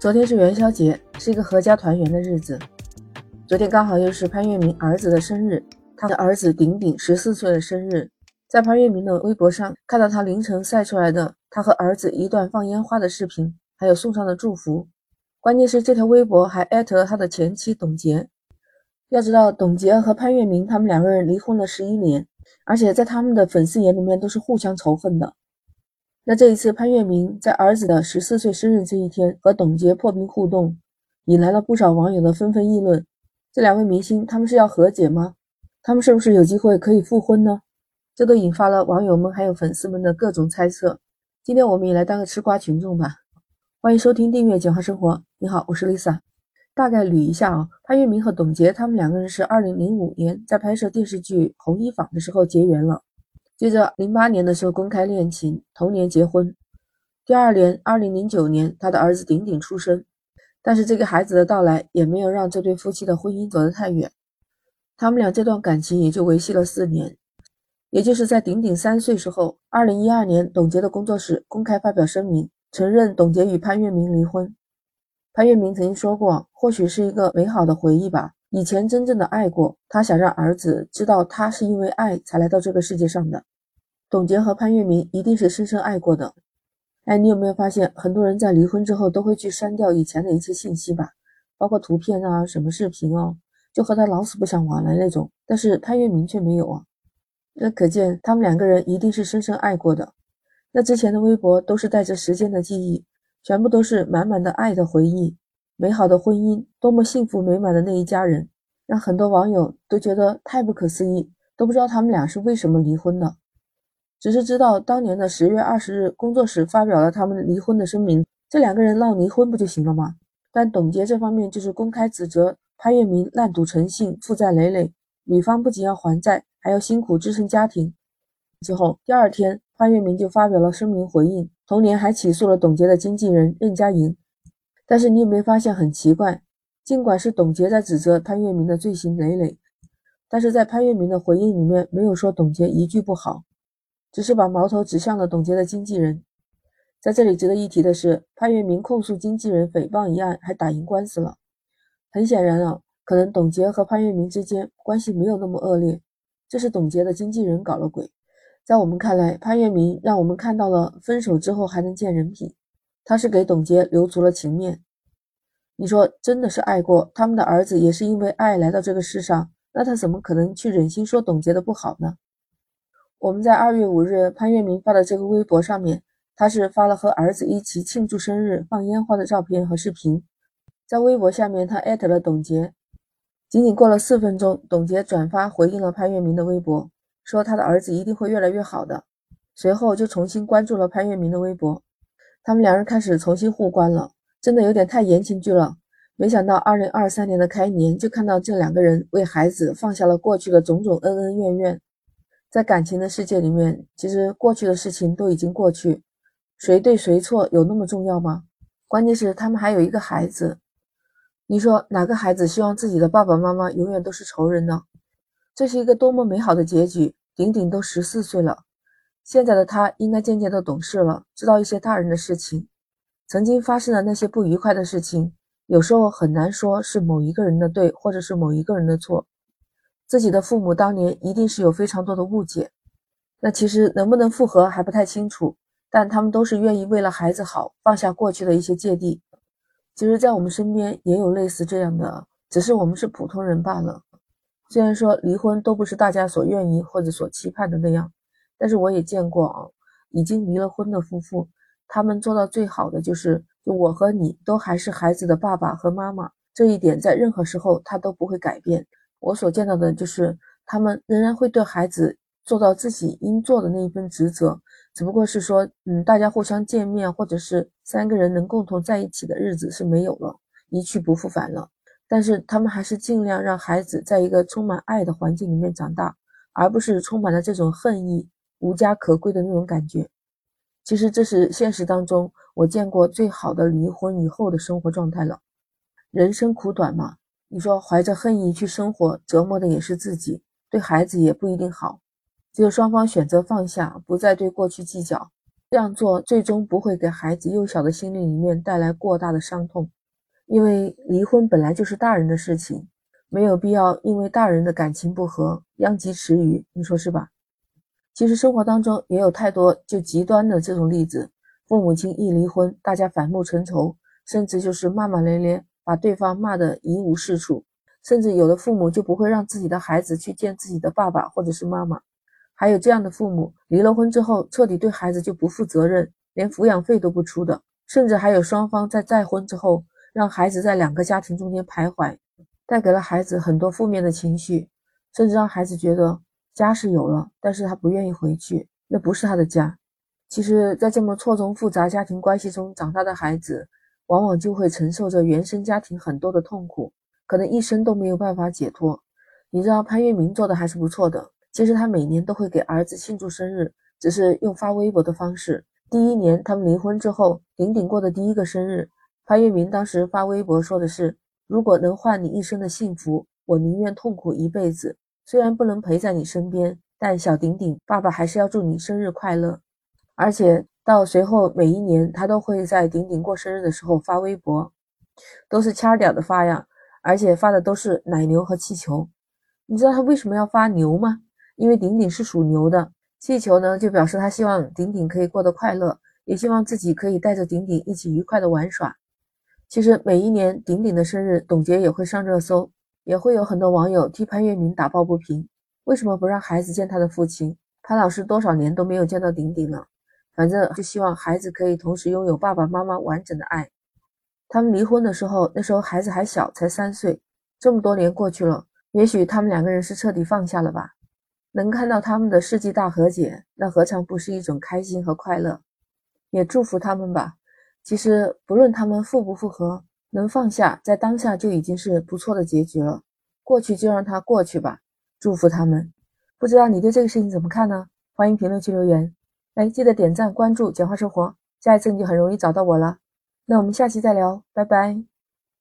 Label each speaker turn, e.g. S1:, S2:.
S1: 昨天是元宵节，是一个阖家团圆的日子。昨天刚好又是潘粤明儿子的生日，他的儿子顶顶十四岁的生日，在潘粤明的微博上看到他凌晨晒出来的他和儿子一段放烟花的视频，还有送上的祝福。关键是这条微博还艾特了他的前妻董洁。要知道，董洁和潘粤明他们两个人离婚了十一年，而且在他们的粉丝眼里面都是互相仇恨的。那这一次，潘粤明在儿子的十四岁生日这一天和董洁破冰互动，引来了不少网友的纷纷议论。这两位明星他们是要和解吗？他们是不是有机会可以复婚呢？这都引发了网友们还有粉丝们的各种猜测。今天我们也来当个吃瓜群众吧。欢迎收听订阅简化生活。你好，我是 Lisa。大概捋一下啊，潘粤明和董洁他们两个人是二零零五年在拍摄电视剧《红衣坊》的时候结缘了。接着，零八年的时候公开恋情，同年结婚。第二年，二零零九年，他的儿子顶顶出生。但是这个孩子的到来也没有让这对夫妻的婚姻走得太远。他们俩这段感情也就维系了四年。也就是在顶顶三岁时候，二零一二年，董洁的工作室公开发表声明，承认董洁与潘粤明离婚。潘粤明曾经说过：“或许是一个美好的回忆吧。”以前真正的爱过，他想让儿子知道，他是因为爱才来到这个世界上的。董洁和潘粤明一定是深深爱过的。哎，你有没有发现，很多人在离婚之后都会去删掉以前的一些信息吧，包括图片啊、什么视频哦，就和他老死不相往来那种。但是潘粤明却没有啊，那可见他们两个人一定是深深爱过的。那之前的微博都是带着时间的记忆，全部都是满满的爱的回忆。美好的婚姻，多么幸福美满的那一家人，让很多网友都觉得太不可思议，都不知道他们俩是为什么离婚的，只是知道当年的十月二十日，工作室发表了他们离婚的声明，这两个人闹离婚不就行了吗？但董洁这方面就是公开指责潘粤明烂赌成性，负债累累，女方不仅要还债，还要辛苦支撑家庭。之后第二天，潘粤明就发表了声明回应，同年还起诉了董洁的经纪人任佳莹。但是你有没有发现很奇怪？尽管是董洁在指责潘粤明的罪行累累，但是在潘粤明的回应里面没有说董洁一句不好，只是把矛头指向了董洁的经纪人。在这里值得一提的是，潘粤明控诉经纪人诽谤一案还打赢官司了。很显然啊，可能董洁和潘粤明之间关系没有那么恶劣，这是董洁的经纪人搞了鬼。在我们看来，潘粤明让我们看到了分手之后还能见人品。他是给董洁留足了情面，你说真的是爱过他们的儿子，也是因为爱来到这个世上，那他怎么可能去忍心说董洁的不好呢？我们在二月五日潘粤明发的这个微博上面，他是发了和儿子一起庆祝生日、放烟花的照片和视频，在微博下面他艾特了董洁，仅仅过了四分钟，董洁转发回应了潘粤明的微博，说他的儿子一定会越来越好的，随后就重新关注了潘粤明的微博。他们两人开始重新互关了，真的有点太言情剧了。没想到二零二三年的开年就看到这两个人为孩子放下了过去的种种恩恩怨怨。在感情的世界里面，其实过去的事情都已经过去，谁对谁错有那么重要吗？关键是他们还有一个孩子，你说哪个孩子希望自己的爸爸妈妈永远都是仇人呢？这是一个多么美好的结局！顶顶都十四岁了。现在的他应该渐渐的懂事了，知道一些大人的事情。曾经发生的那些不愉快的事情，有时候很难说是某一个人的对，或者是某一个人的错。自己的父母当年一定是有非常多的误解，那其实能不能复合还不太清楚。但他们都是愿意为了孩子好，放下过去的一些芥蒂。其实，在我们身边也有类似这样的，只是我们是普通人罢了。虽然说离婚都不是大家所愿意或者所期盼的那样。但是我也见过啊，已经离了婚的夫妇，他们做到最好的就是，就我和你都还是孩子的爸爸和妈妈，这一点在任何时候他都不会改变。我所见到的就是，他们仍然会对孩子做到自己应做的那一份职责，只不过是说，嗯，大家互相见面，或者是三个人能共同在一起的日子是没有了，一去不复返了。但是他们还是尽量让孩子在一个充满爱的环境里面长大，而不是充满了这种恨意。无家可归的那种感觉，其实这是现实当中我见过最好的离婚以后的生活状态了。人生苦短嘛，你说怀着恨意去生活，折磨的也是自己，对孩子也不一定好。只有双方选择放下，不再对过去计较，这样做最终不会给孩子幼小的心灵里面带来过大的伤痛，因为离婚本来就是大人的事情，没有必要因为大人的感情不和殃及池鱼，你说是吧？其实生活当中也有太多就极端的这种例子，父母亲一离婚，大家反目成仇，甚至就是骂骂咧咧，把对方骂得一无是处，甚至有的父母就不会让自己的孩子去见自己的爸爸或者是妈妈，还有这样的父母离了婚之后，彻底对孩子就不负责任，连抚养费都不出的，甚至还有双方在再婚之后，让孩子在两个家庭中间徘徊，带给了孩子很多负面的情绪，甚至让孩子觉得。家是有了，但是他不愿意回去，那不是他的家。其实，在这么错综复杂家庭关系中长大的孩子，往往就会承受着原生家庭很多的痛苦，可能一生都没有办法解脱。你知道潘粤明做的还是不错的，其实他每年都会给儿子庆祝生日，只是用发微博的方式。第一年他们离婚之后，顶顶过的第一个生日，潘粤明当时发微博说的是：“如果能换你一生的幸福，我宁愿痛苦一辈子。”虽然不能陪在你身边，但小顶顶爸爸还是要祝你生日快乐。而且到随后每一年，他都会在顶顶过生日的时候发微博，都是掐屌的发呀，而且发的都是奶牛和气球。你知道他为什么要发牛吗？因为顶顶是属牛的，气球呢就表示他希望顶顶可以过得快乐，也希望自己可以带着顶顶一起愉快的玩耍。其实每一年顶顶的生日，董洁也会上热搜。也会有很多网友替潘粤明打抱不平，为什么不让孩子见他的父亲？潘老师多少年都没有见到顶顶了，反正就希望孩子可以同时拥有爸爸妈妈完整的爱。他们离婚的时候，那时候孩子还小，才三岁。这么多年过去了，也许他们两个人是彻底放下了吧？能看到他们的世纪大和解，那何尝不是一种开心和快乐？也祝福他们吧。其实不论他们复不复合。能放下，在当下就已经是不错的结局了。过去就让它过去吧，祝福他们。不知道你对这个事情怎么看呢？欢迎评论区留言。哎，记得点赞、关注、简化生活，下一次你就很容易找到我了。那我们下期再聊，拜拜。